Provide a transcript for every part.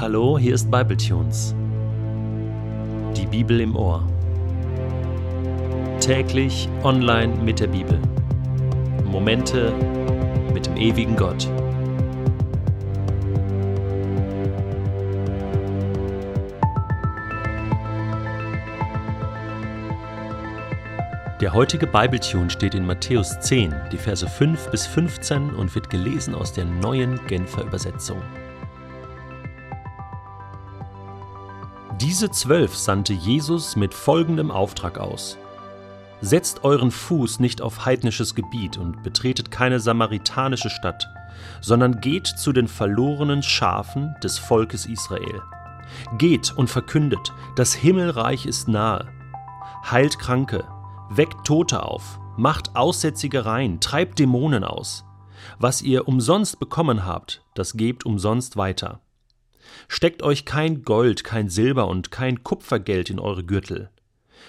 Hallo, hier ist Bibletunes. Die Bibel im Ohr. Täglich online mit der Bibel. Momente mit dem ewigen Gott. Der heutige Bibletune steht in Matthäus 10, die Verse 5 bis 15 und wird gelesen aus der neuen Genfer Übersetzung. Diese zwölf sandte Jesus mit folgendem Auftrag aus. Setzt euren Fuß nicht auf heidnisches Gebiet und betretet keine samaritanische Stadt, sondern geht zu den verlorenen Schafen des Volkes Israel. Geht und verkündet, das Himmelreich ist nahe. Heilt Kranke, weckt Tote auf, macht Aussätzige rein, treibt Dämonen aus. Was ihr umsonst bekommen habt, das gebt umsonst weiter. Steckt euch kein Gold, kein Silber und kein Kupfergeld in eure Gürtel.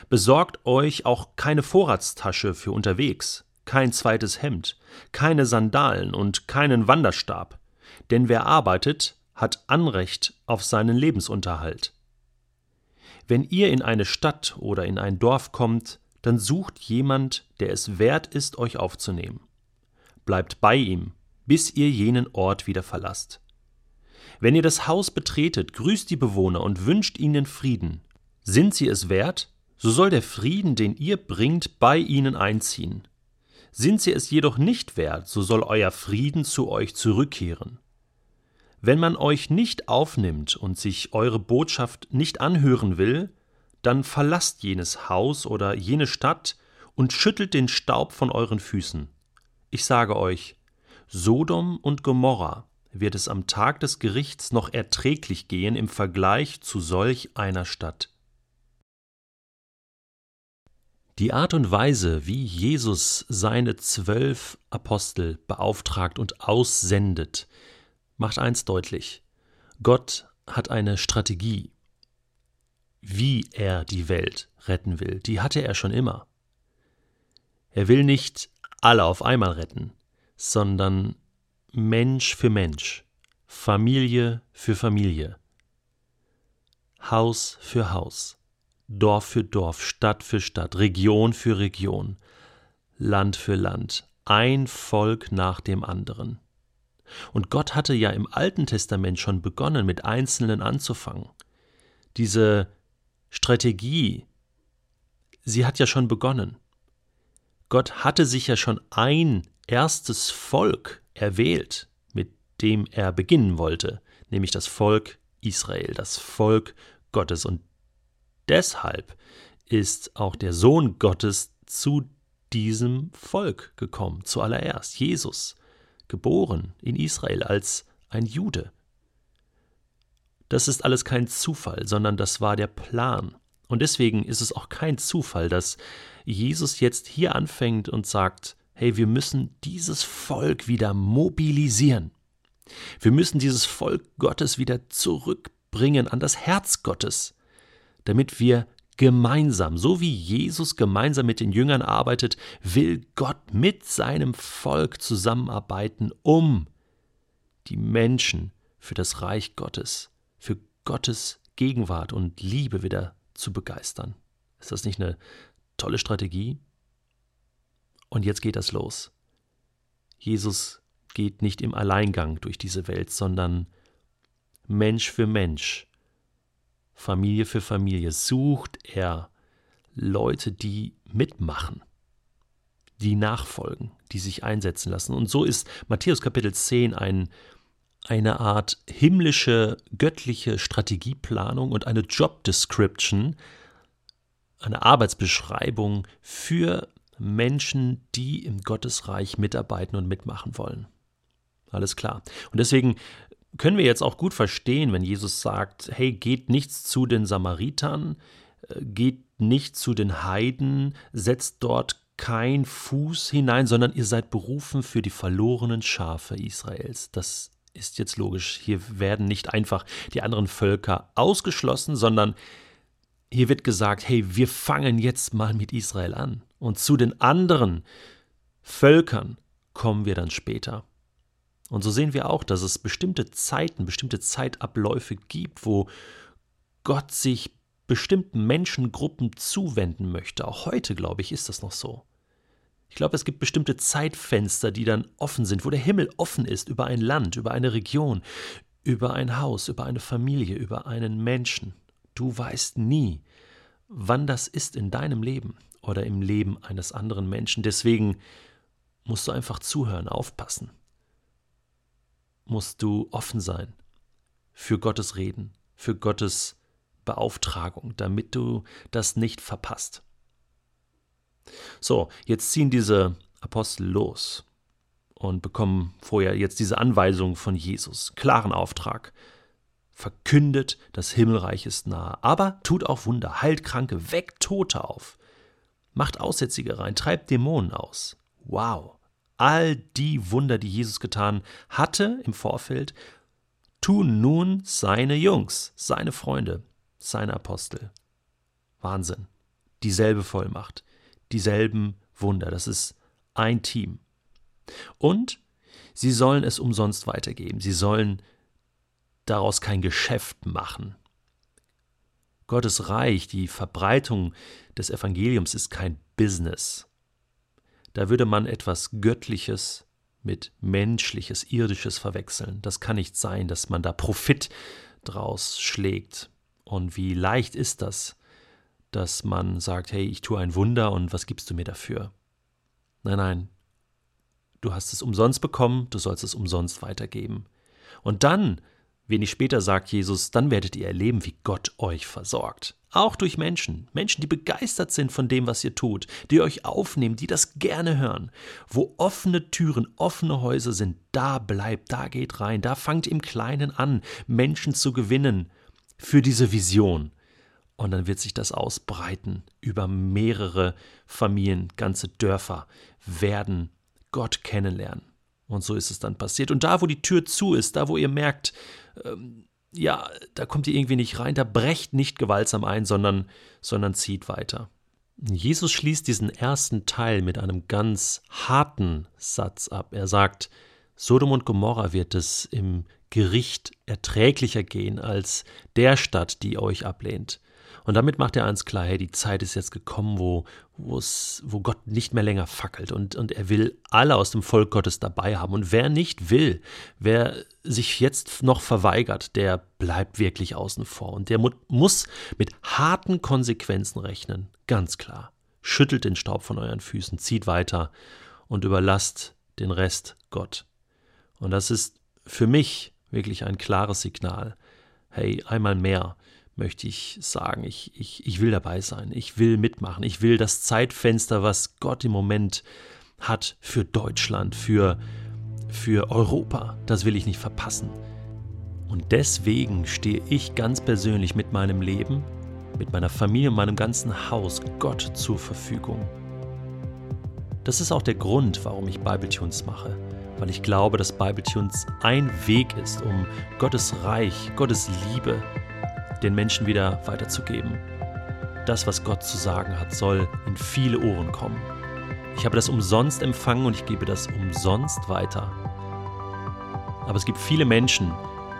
Besorgt euch auch keine Vorratstasche für unterwegs, kein zweites Hemd, keine Sandalen und keinen Wanderstab, denn wer arbeitet, hat Anrecht auf seinen Lebensunterhalt. Wenn ihr in eine Stadt oder in ein Dorf kommt, dann sucht jemand, der es wert ist, euch aufzunehmen. Bleibt bei ihm, bis ihr jenen Ort wieder verlasst. Wenn ihr das Haus betretet, grüßt die Bewohner und wünscht ihnen Frieden. Sind sie es wert, so soll der Frieden, den ihr bringt, bei ihnen einziehen. Sind sie es jedoch nicht wert, so soll euer Frieden zu euch zurückkehren. Wenn man euch nicht aufnimmt und sich eure Botschaft nicht anhören will, dann verlasst jenes Haus oder jene Stadt und schüttelt den Staub von euren Füßen. Ich sage euch, Sodom und Gomorra wird es am Tag des Gerichts noch erträglich gehen im Vergleich zu solch einer Stadt. Die Art und Weise, wie Jesus seine zwölf Apostel beauftragt und aussendet, macht eins deutlich. Gott hat eine Strategie, wie er die Welt retten will, die hatte er schon immer. Er will nicht alle auf einmal retten, sondern Mensch für Mensch, Familie für Familie, Haus für Haus, Dorf für Dorf, Stadt für Stadt, Region für Region, Land für Land, ein Volk nach dem anderen. Und Gott hatte ja im Alten Testament schon begonnen, mit Einzelnen anzufangen. Diese Strategie, sie hat ja schon begonnen. Gott hatte sich ja schon ein erstes Volk erwählt, mit dem er beginnen wollte, nämlich das Volk Israel, das Volk Gottes. Und deshalb ist auch der Sohn Gottes zu diesem Volk gekommen, zuallererst Jesus, geboren in Israel als ein Jude. Das ist alles kein Zufall, sondern das war der Plan. Und deswegen ist es auch kein Zufall, dass Jesus jetzt hier anfängt und sagt, hey, wir müssen dieses Volk wieder mobilisieren. Wir müssen dieses Volk Gottes wieder zurückbringen an das Herz Gottes, damit wir gemeinsam, so wie Jesus gemeinsam mit den Jüngern arbeitet, will Gott mit seinem Volk zusammenarbeiten, um die Menschen für das Reich Gottes für Gottes Gegenwart und Liebe wieder zu begeistern. Ist das nicht eine tolle Strategie? Und jetzt geht das los. Jesus geht nicht im Alleingang durch diese Welt, sondern Mensch für Mensch, Familie für Familie sucht er Leute, die mitmachen, die nachfolgen, die sich einsetzen lassen. Und so ist Matthäus Kapitel 10 ein eine Art himmlische, göttliche Strategieplanung und eine Job Description, eine Arbeitsbeschreibung für Menschen, die im Gottesreich mitarbeiten und mitmachen wollen. Alles klar. Und deswegen können wir jetzt auch gut verstehen, wenn Jesus sagt, hey, geht nichts zu den Samaritern, äh, geht nicht zu den Heiden, setzt dort kein Fuß hinein, sondern ihr seid berufen für die verlorenen Schafe Israels. Das ist jetzt logisch. Hier werden nicht einfach die anderen Völker ausgeschlossen, sondern hier wird gesagt, hey, wir fangen jetzt mal mit Israel an. Und zu den anderen Völkern kommen wir dann später. Und so sehen wir auch, dass es bestimmte Zeiten, bestimmte Zeitabläufe gibt, wo Gott sich bestimmten Menschengruppen zuwenden möchte. Auch heute, glaube ich, ist das noch so. Ich glaube, es gibt bestimmte Zeitfenster, die dann offen sind, wo der Himmel offen ist über ein Land, über eine Region, über ein Haus, über eine Familie, über einen Menschen. Du weißt nie, wann das ist in deinem Leben oder im Leben eines anderen Menschen. Deswegen musst du einfach zuhören, aufpassen. Musst du offen sein für Gottes Reden, für Gottes Beauftragung, damit du das nicht verpasst. So, jetzt ziehen diese Apostel los und bekommen vorher jetzt diese Anweisung von Jesus, klaren Auftrag. Verkündet, das Himmelreich ist nahe, aber tut auch Wunder, heilt Kranke, weckt Tote auf, macht Aussätzige rein, treibt Dämonen aus. Wow! All die Wunder, die Jesus getan hatte im Vorfeld, tun nun seine Jungs, seine Freunde, seine Apostel. Wahnsinn. Dieselbe Vollmacht, dieselben Wunder. Das ist ein Team. Und sie sollen es umsonst weitergeben. Sie sollen daraus kein Geschäft machen. Gottes Reich, die Verbreitung des Evangeliums ist kein Business. Da würde man etwas Göttliches mit menschliches, irdisches verwechseln. Das kann nicht sein, dass man da Profit draus schlägt. Und wie leicht ist das, dass man sagt, hey, ich tue ein Wunder und was gibst du mir dafür? Nein, nein, du hast es umsonst bekommen, du sollst es umsonst weitergeben. Und dann, wenig später sagt Jesus, dann werdet ihr erleben, wie Gott euch versorgt. Auch durch Menschen, Menschen, die begeistert sind von dem, was ihr tut, die euch aufnehmen, die das gerne hören. Wo offene Türen, offene Häuser sind, da bleibt, da geht rein, da fangt im Kleinen an, Menschen zu gewinnen für diese Vision. Und dann wird sich das ausbreiten über mehrere Familien, ganze Dörfer werden Gott kennenlernen. Und so ist es dann passiert. Und da, wo die Tür zu ist, da, wo ihr merkt, ähm, ja, da kommt ihr irgendwie nicht rein, da brecht nicht gewaltsam ein, sondern, sondern zieht weiter. Jesus schließt diesen ersten Teil mit einem ganz harten Satz ab. Er sagt, Sodom und Gomorra wird es im Gericht erträglicher gehen als der Stadt, die euch ablehnt. Und damit macht er eins klar, hey, die Zeit ist jetzt gekommen, wo, wo Gott nicht mehr länger fackelt und, und er will alle aus dem Volk Gottes dabei haben. Und wer nicht will, wer sich jetzt noch verweigert, der bleibt wirklich außen vor. Und der mu muss mit harten Konsequenzen rechnen, ganz klar. Schüttelt den Staub von euren Füßen, zieht weiter und überlasst den Rest Gott. Und das ist für mich wirklich ein klares Signal. Hey, einmal mehr möchte ich sagen, ich, ich, ich will dabei sein, ich will mitmachen, ich will das Zeitfenster, was Gott im Moment hat für Deutschland, für, für Europa, das will ich nicht verpassen. Und deswegen stehe ich ganz persönlich mit meinem Leben, mit meiner Familie und meinem ganzen Haus Gott zur Verfügung. Das ist auch der Grund, warum ich Bibletunes mache weil ich glaube, dass Bibletunes ein Weg ist, um Gottes Reich, Gottes Liebe den Menschen wieder weiterzugeben. Das, was Gott zu sagen hat, soll in viele Ohren kommen. Ich habe das umsonst empfangen und ich gebe das umsonst weiter. Aber es gibt viele Menschen,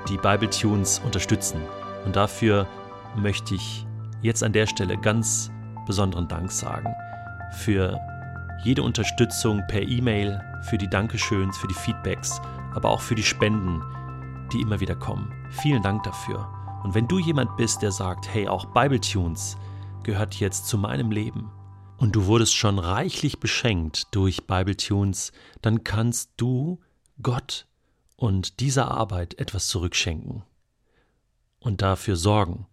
die Bibletunes unterstützen. Und dafür möchte ich jetzt an der Stelle ganz besonderen Dank sagen für jede Unterstützung per E-Mail, für die Dankeschöns, für die Feedbacks, aber auch für die Spenden, die immer wieder kommen. Vielen Dank dafür. Und wenn du jemand bist, der sagt, hey, auch Bibletunes gehört jetzt zu meinem Leben und du wurdest schon reichlich beschenkt durch Bibletunes, dann kannst du Gott und dieser Arbeit etwas zurückschenken und dafür sorgen,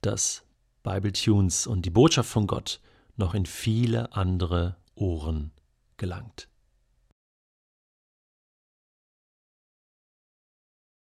dass Bibletunes und die Botschaft von Gott noch in viele andere Ohren gelangt.